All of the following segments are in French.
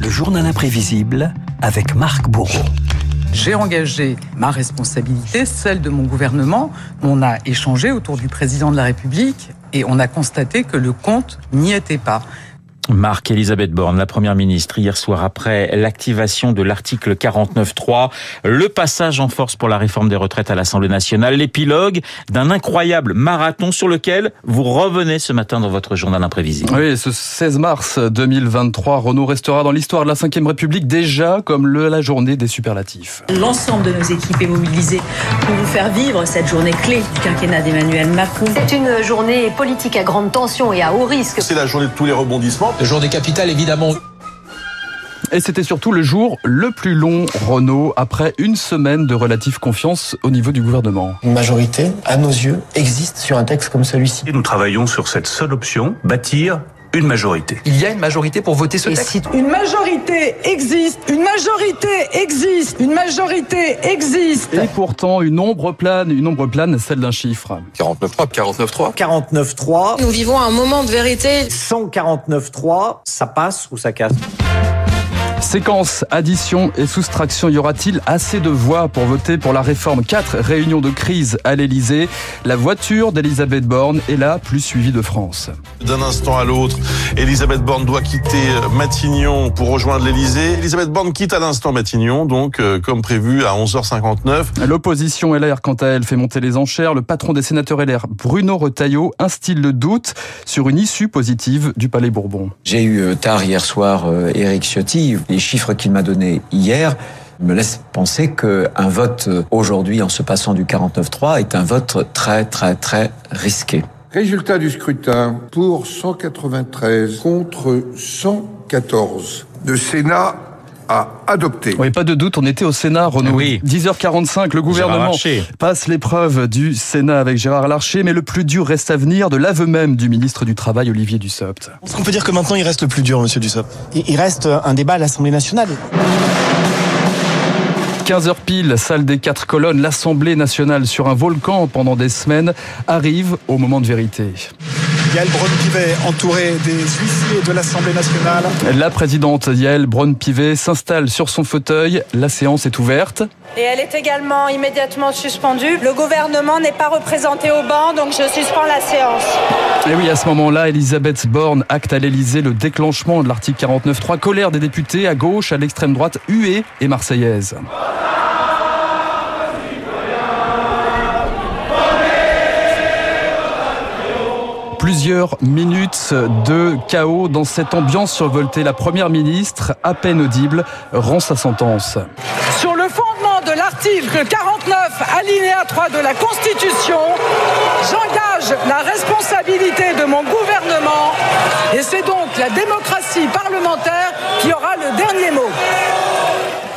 Le journal imprévisible avec Marc Bourreau. J'ai engagé ma responsabilité, celle de mon gouvernement. On a échangé autour du président de la République et on a constaté que le compte n'y était pas. Marc Elisabeth Borne, la première ministre, hier soir après l'activation de l'article 49.3, le passage en force pour la réforme des retraites à l'Assemblée nationale, l'épilogue d'un incroyable marathon sur lequel vous revenez ce matin dans votre journal imprévisible. Oui, ce 16 mars 2023, Renault restera dans l'histoire de la Ve République déjà comme le, la journée des superlatifs. L'ensemble de nos équipes est mobilisé pour vous faire vivre cette journée clé du quinquennat d'Emmanuel Macron. C'est une journée politique à grande tension et à haut risque. C'est la journée de tous les rebondissements. Le jour des capitales, évidemment. Et c'était surtout le jour le plus long, Renault, après une semaine de relative confiance au niveau du gouvernement. Une majorité, à nos yeux, existe sur un texte comme celui-ci. Et nous travaillons sur cette seule option, bâtir une majorité. Il y a une majorité pour voter ce Et texte si une majorité existe, une majorité existe, une majorité existe. Et pourtant, une ombre plane, une ombre plane, celle d'un chiffre. 49.3, 49.3. 49.3, Nous vivons un moment de vérité. 149.3, ça passe ou ça casse? Séquence, addition et soustraction, y aura-t-il assez de voix pour voter pour la réforme 4 réunions de crise à l'Elysée La voiture d'Elisabeth Borne est la plus suivie de France? D'un instant à l'autre, Elisabeth Borne doit quitter Matignon pour rejoindre l'Elysée. Elisabeth Borne quitte à l'instant Matignon, donc euh, comme prévu à 11h59. L'opposition LR, quant à elle, fait monter les enchères. Le patron des sénateurs LR, Bruno Retailleau, instille le doute sur une issue positive du Palais Bourbon. J'ai eu euh, tard hier soir euh, Éric Ciotti. Les chiffres qu'il m'a donnés hier me laissent penser qu'un vote aujourd'hui en se passant du 49-3 est un vote très très très risqué. Résultat du scrutin pour 193 contre 114. Le Sénat a adopté. Oui, pas de doute, on était au Sénat, Renaud. Oui. 10h45, le gouvernement passe l'épreuve du Sénat avec Gérard Larcher, mais le plus dur reste à venir de l'aveu même du ministre du Travail, Olivier Dussopt. Est-ce qu'on peut dire que maintenant il reste le plus dur, monsieur Dussopt? Il reste un débat à l'Assemblée nationale. 15h pile, salle des quatre colonnes, l'Assemblée nationale sur un volcan pendant des semaines arrive au moment de vérité. Yael Braun-Pivet, entouré des huissiers de l'Assemblée nationale. La présidente Yael Braun-Pivet s'installe sur son fauteuil, la séance est ouverte. Et elle est également immédiatement suspendue. Le gouvernement n'est pas représenté au banc, donc je suspends la séance. Et oui, à ce moment-là, Elisabeth Borne acte à l'Elysée le déclenchement de l'article 49.3, colère des députés à gauche, à l'extrême droite, huée et marseillaise. Plusieurs minutes de chaos dans cette ambiance survoltée. La première ministre, à peine audible, rend sa sentence. Sur le fondement de l'article 49, alinéa 3 de la Constitution, j'engage la responsabilité de mon gouvernement et c'est donc la démocratie parlementaire qui aura le dernier mot.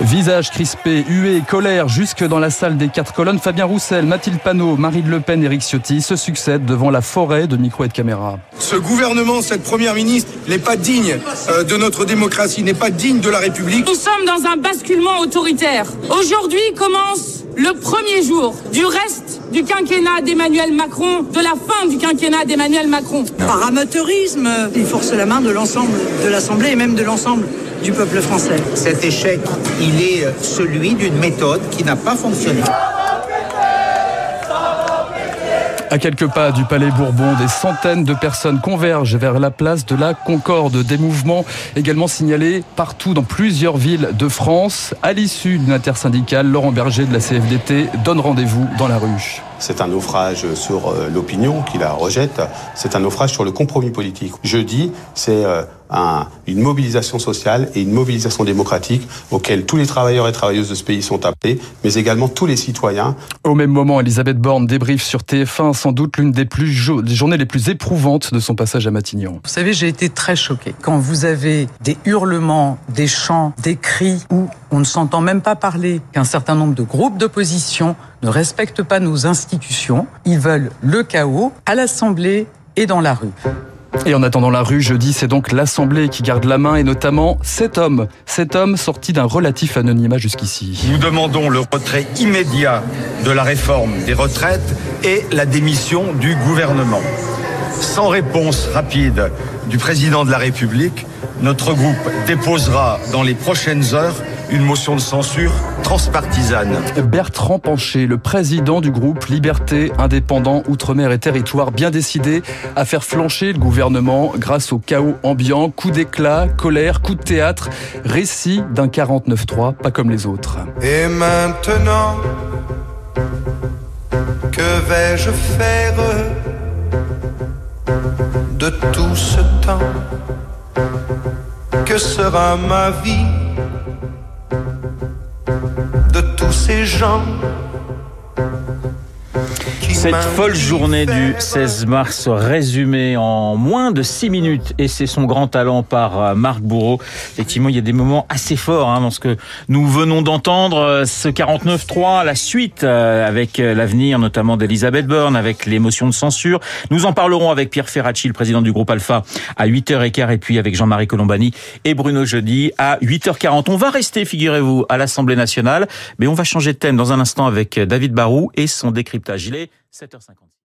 Visage crispé, huée, colère, jusque dans la salle des quatre colonnes, Fabien Roussel, Mathilde Panot, Marine Le Pen, Éric Ciotti se succèdent devant la forêt de micro et de caméra. Ce gouvernement, cette première ministre, n'est pas digne euh, de notre démocratie, n'est pas digne de la République. Nous sommes dans un basculement autoritaire. Aujourd'hui commence le premier jour du reste du quinquennat d'Emmanuel Macron, de la fin du quinquennat d'Emmanuel Macron. Par amateurisme, il force la main de l'ensemble de l'Assemblée et même de l'ensemble du peuple français. Cet échec, il est celui d'une méthode qui n'a pas fonctionné. À quelques pas du Palais Bourbon, des centaines de personnes convergent vers la place de la Concorde. Des mouvements également signalés partout dans plusieurs villes de France. À l'issue d'une intersyndicale, Laurent Berger de la CFDT donne rendez-vous dans la rue. C'est un naufrage sur euh, l'opinion qui la rejette. C'est un naufrage sur le compromis politique. Jeudi, c'est euh, un- une mobilisation sociale et une mobilisation démocratique auquel tous les travailleurs et travailleuses de ce pays sont appelés, mais également tous les citoyens. Au même moment, Elisabeth Borne débriefe sur TF1 sans doute l'une des, plus jo- des journées les plus éprouvantes de son passage à Matignon. Vous savez, j'ai été très choquée. Quand vous avez des hurlements, des chants, des cris où on ne s'entend même pas parler, qu'un certain nombre de groupes d'opposition ne respectent pas nos institutions, ils veulent le chaos à l'Assemblée et dans la rue. Et en attendant la rue, jeudi, c'est donc l'Assemblée qui garde la main et notamment cet homme. Cet homme sorti d'un relatif anonymat jusqu'ici. Nous demandons le retrait immédiat de la réforme des retraites et la démission du gouvernement. Sans réponse rapide du président de la République, notre groupe déposera dans les prochaines heures une motion de censure transpartisane. Bertrand Pancher, le président du groupe Liberté, Indépendant, Outre-mer et Territoire, bien décidé à faire flancher le gouvernement grâce au chaos ambiant, coup d'éclat, colère, coup de théâtre, récit d'un 49-3, pas comme les autres. Et maintenant, que vais-je faire de tout ce temps? Que sera ma vie? Ces gens cette folle journée du 16 mars résumée en moins de 6 minutes et c'est son grand talent par euh, Marc Bourreau. Effectivement, il y a des moments assez forts hein, dans ce que nous venons d'entendre. Euh, ce 49-3, la suite euh, avec l'avenir notamment d'Elisabeth Borne, avec l'émotion de censure. Nous en parlerons avec Pierre Ferracci, le président du groupe Alpha, à 8h15 et puis avec Jean-Marie Colombani et Bruno Jeudi à 8h40. On va rester, figurez-vous, à l'Assemblée nationale, mais on va changer de thème dans un instant avec David Barou et son décryptage. 7h50.